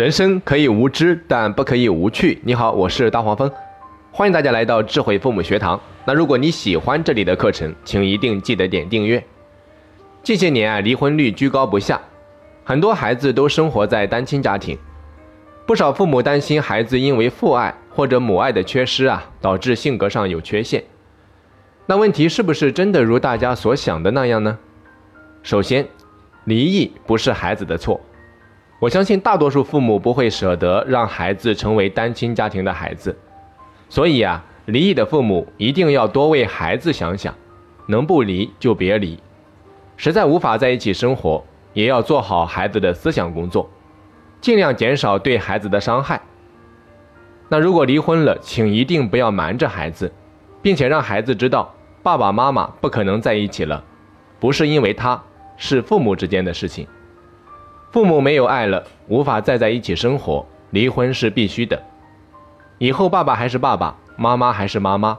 人生可以无知，但不可以无趣。你好，我是大黄蜂，欢迎大家来到智慧父母学堂。那如果你喜欢这里的课程，请一定记得点订阅。近些年啊，离婚率居高不下，很多孩子都生活在单亲家庭，不少父母担心孩子因为父爱或者母爱的缺失啊，导致性格上有缺陷。那问题是不是真的如大家所想的那样呢？首先，离异不是孩子的错。我相信大多数父母不会舍得让孩子成为单亲家庭的孩子，所以啊，离异的父母一定要多为孩子想想，能不离就别离，实在无法在一起生活，也要做好孩子的思想工作，尽量减少对孩子的伤害。那如果离婚了，请一定不要瞒着孩子，并且让孩子知道爸爸妈妈不可能在一起了，不是因为他，是父母之间的事情。父母没有爱了，无法再在一起生活，离婚是必须的。以后爸爸还是爸爸，妈妈还是妈妈，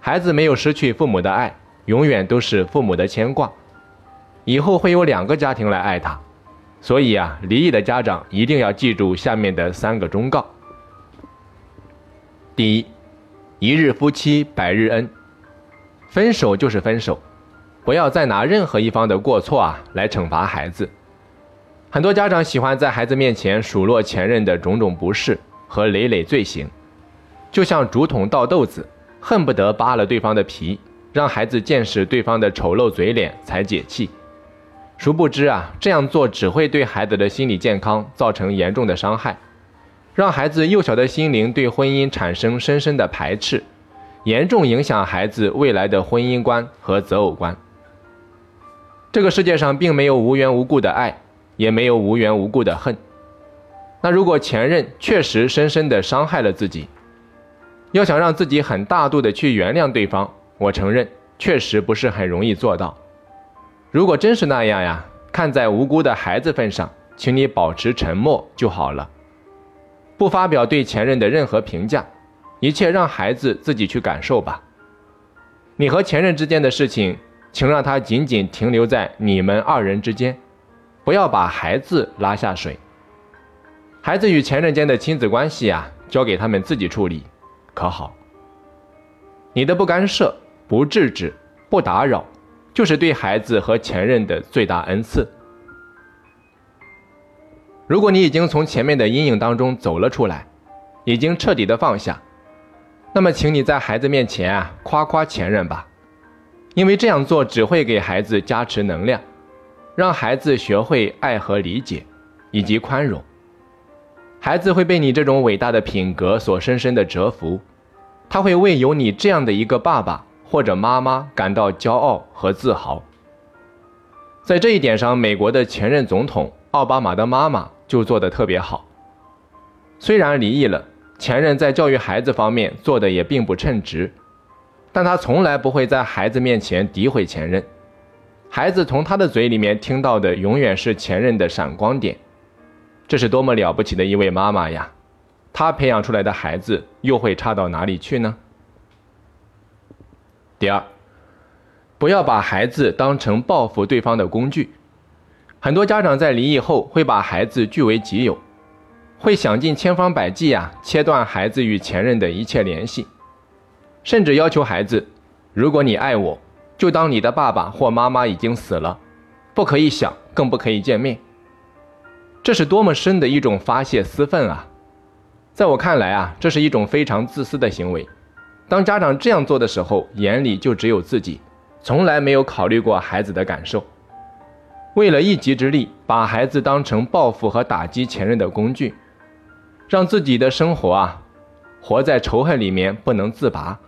孩子没有失去父母的爱，永远都是父母的牵挂。以后会有两个家庭来爱他，所以啊，离异的家长一定要记住下面的三个忠告：第一，一日夫妻百日恩，分手就是分手，不要再拿任何一方的过错啊来惩罚孩子。很多家长喜欢在孩子面前数落前任的种种不是和累累罪行，就像竹筒倒豆子，恨不得扒了对方的皮，让孩子见识对方的丑陋嘴脸才解气。殊不知啊，这样做只会对孩子的心理健康造成严重的伤害，让孩子幼小的心灵对婚姻产生深深的排斥，严重影响孩子未来的婚姻观和择偶观。这个世界上并没有无缘无故的爱。也没有无缘无故的恨。那如果前任确实深深的伤害了自己，要想让自己很大度的去原谅对方，我承认确实不是很容易做到。如果真是那样呀，看在无辜的孩子份上，请你保持沉默就好了，不发表对前任的任何评价，一切让孩子自己去感受吧。你和前任之间的事情，请让他仅仅停留在你们二人之间。不要把孩子拉下水。孩子与前任间的亲子关系啊，交给他们自己处理，可好？你的不干涉、不制止、不打扰，就是对孩子和前任的最大恩赐。如果你已经从前面的阴影当中走了出来，已经彻底的放下，那么，请你在孩子面前啊，夸夸前任吧，因为这样做只会给孩子加持能量。让孩子学会爱和理解，以及宽容。孩子会被你这种伟大的品格所深深的折服，他会为有你这样的一个爸爸或者妈妈感到骄傲和自豪。在这一点上，美国的前任总统奥巴马的妈妈就做得特别好。虽然离异了，前任在教育孩子方面做的也并不称职，但他从来不会在孩子面前诋毁前任。孩子从他的嘴里面听到的永远是前任的闪光点，这是多么了不起的一位妈妈呀！她培养出来的孩子又会差到哪里去呢？第二，不要把孩子当成报复对方的工具。很多家长在离异后会把孩子据为己有，会想尽千方百计呀切断孩子与前任的一切联系，甚至要求孩子：如果你爱我。就当你的爸爸或妈妈已经死了，不可以想，更不可以见面。这是多么深的一种发泄私愤啊！在我看来啊，这是一种非常自私的行为。当家长这样做的时候，眼里就只有自己，从来没有考虑过孩子的感受。为了一己之力，把孩子当成报复和打击前任的工具，让自己的生活啊，活在仇恨里面不能自拔。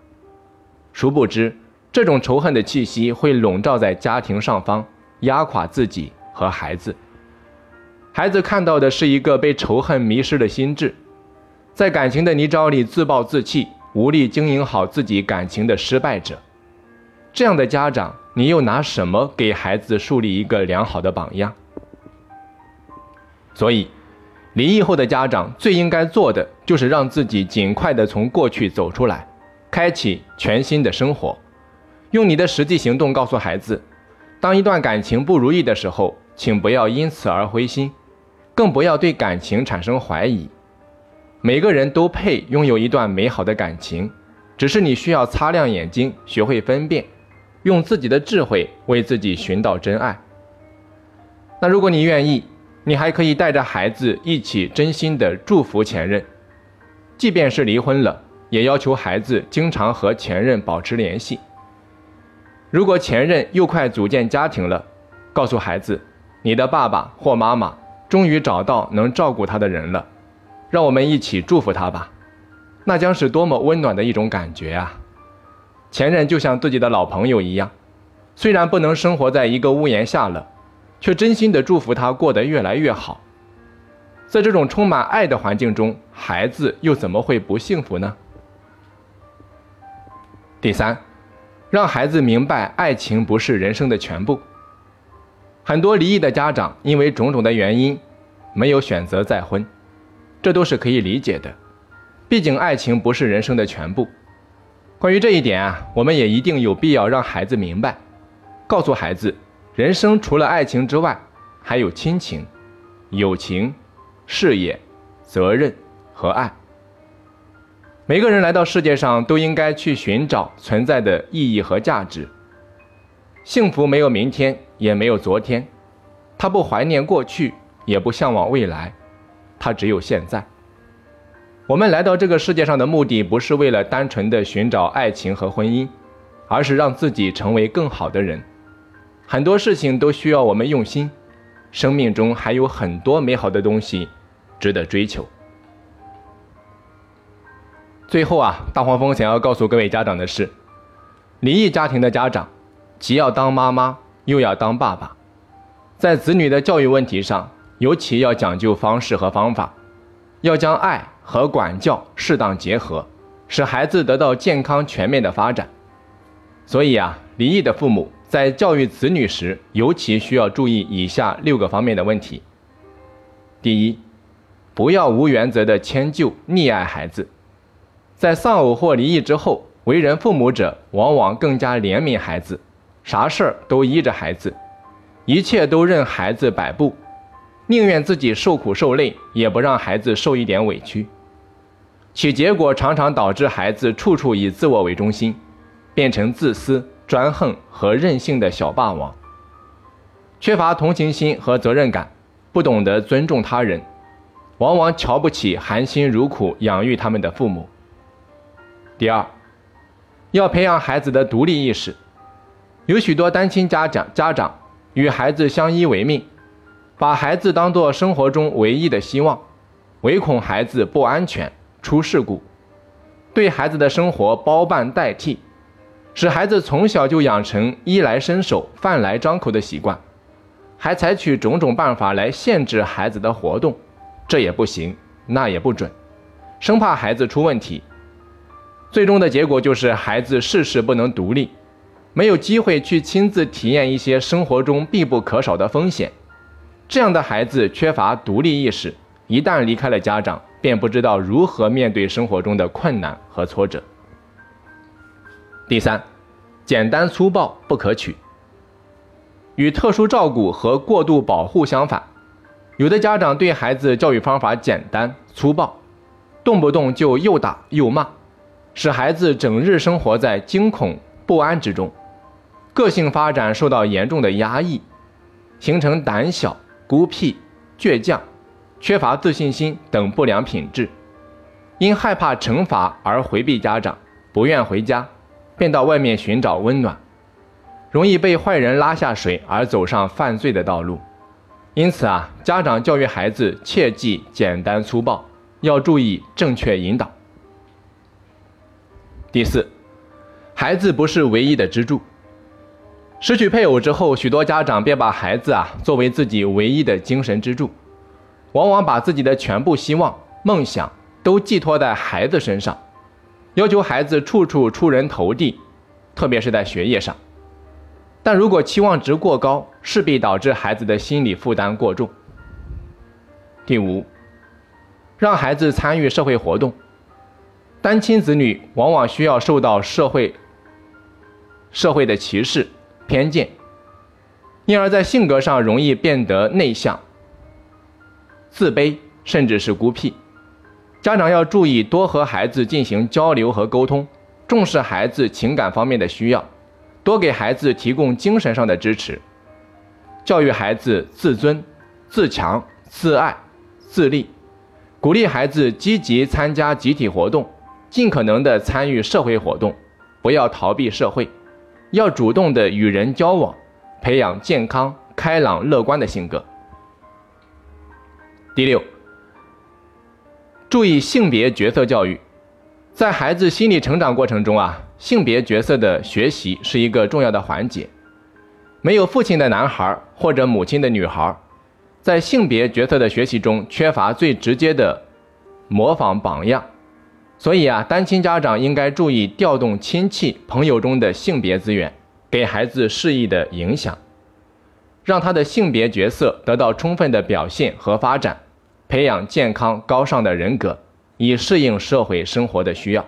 殊不知。这种仇恨的气息会笼罩在家庭上方，压垮自己和孩子。孩子看到的是一个被仇恨迷失的心智，在感情的泥沼里自暴自弃，无力经营好自己感情的失败者。这样的家长，你又拿什么给孩子树立一个良好的榜样？所以，离异后的家长最应该做的，就是让自己尽快的从过去走出来，开启全新的生活。用你的实际行动告诉孩子，当一段感情不如意的时候，请不要因此而灰心，更不要对感情产生怀疑。每个人都配拥有一段美好的感情，只是你需要擦亮眼睛，学会分辨，用自己的智慧为自己寻到真爱。那如果你愿意，你还可以带着孩子一起真心的祝福前任，即便是离婚了，也要求孩子经常和前任保持联系。如果前任又快组建家庭了，告诉孩子，你的爸爸或妈妈终于找到能照顾他的人了，让我们一起祝福他吧，那将是多么温暖的一种感觉啊！前任就像自己的老朋友一样，虽然不能生活在一个屋檐下了，却真心的祝福他过得越来越好。在这种充满爱的环境中，孩子又怎么会不幸福呢？第三。让孩子明白，爱情不是人生的全部。很多离异的家长因为种种的原因，没有选择再婚，这都是可以理解的。毕竟爱情不是人生的全部。关于这一点啊，我们也一定有必要让孩子明白，告诉孩子，人生除了爱情之外，还有亲情、友情、事业、责任和爱。每个人来到世界上都应该去寻找存在的意义和价值。幸福没有明天，也没有昨天，他不怀念过去，也不向往未来，他只有现在。我们来到这个世界上的目的，不是为了单纯的寻找爱情和婚姻，而是让自己成为更好的人。很多事情都需要我们用心，生命中还有很多美好的东西值得追求。最后啊，大黄蜂想要告诉各位家长的是：离异家庭的家长，既要当妈妈，又要当爸爸，在子女的教育问题上，尤其要讲究方式和方法，要将爱和管教适当结合，使孩子得到健康全面的发展。所以啊，离异的父母在教育子女时，尤其需要注意以下六个方面的问题：第一，不要无原则的迁就溺爱孩子。在丧偶或离异之后，为人父母者往往更加怜悯孩子，啥事儿都依着孩子，一切都任孩子摆布，宁愿自己受苦受累，也不让孩子受一点委屈。其结果常常导致孩子处处以自我为中心，变成自私、专横和任性的小霸王，缺乏同情心和责任感，不懂得尊重他人，往往瞧不起含辛茹苦养育他们的父母。第二，要培养孩子的独立意识。有许多单亲家长家长与孩子相依为命，把孩子当作生活中唯一的希望，唯恐孩子不安全出事故，对孩子的生活包办代替，使孩子从小就养成衣来伸手、饭来张口的习惯，还采取种种办法来限制孩子的活动，这也不行，那也不准，生怕孩子出问题。最终的结果就是孩子事事不能独立，没有机会去亲自体验一些生活中必不可少的风险。这样的孩子缺乏独立意识，一旦离开了家长，便不知道如何面对生活中的困难和挫折。第三，简单粗暴不可取。与特殊照顾和过度保护相反，有的家长对孩子教育方法简单粗暴，动不动就又打又骂。使孩子整日生活在惊恐不安之中，个性发展受到严重的压抑，形成胆小、孤僻、倔强、缺乏自信心等不良品质。因害怕惩罚而回避家长，不愿回家，便到外面寻找温暖，容易被坏人拉下水而走上犯罪的道路。因此啊，家长教育孩子切忌简单粗暴，要注意正确引导。第四，孩子不是唯一的支柱。失去配偶之后，许多家长便把孩子啊作为自己唯一的精神支柱，往往把自己的全部希望、梦想都寄托在孩子身上，要求孩子处处出人头地，特别是在学业上。但如果期望值过高，势必导致孩子的心理负担过重。第五，让孩子参与社会活动。单亲子女往往需要受到社会社会的歧视、偏见，因而，在性格上容易变得内向。自卑，甚至是孤僻。家长要注意多和孩子进行交流和沟通，重视孩子情感方面的需要，多给孩子提供精神上的支持，教育孩子自尊、自强、自爱、自立，鼓励孩子积极参加集体活动，尽可能的参与社会活动，不要逃避社会，要主动的与人交往，培养健康、开朗、乐观的性格。第六，注意性别角色教育，在孩子心理成长过程中啊，性别角色的学习是一个重要的环节。没有父亲的男孩或者母亲的女孩，在性别角色的学习中缺乏最直接的模仿榜样，所以啊，单亲家长应该注意调动亲戚朋友中的性别资源，给孩子适宜的影响，让他的性别角色得到充分的表现和发展。培养健康高尚的人格，以适应社会生活的需要。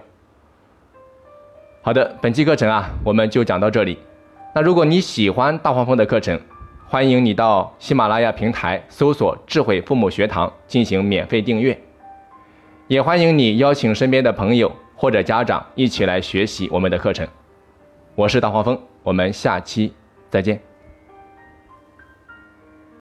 好的，本期课程啊，我们就讲到这里。那如果你喜欢大黄蜂的课程，欢迎你到喜马拉雅平台搜索“智慧父母学堂”进行免费订阅，也欢迎你邀请身边的朋友或者家长一起来学习我们的课程。我是大黄蜂，我们下期再见。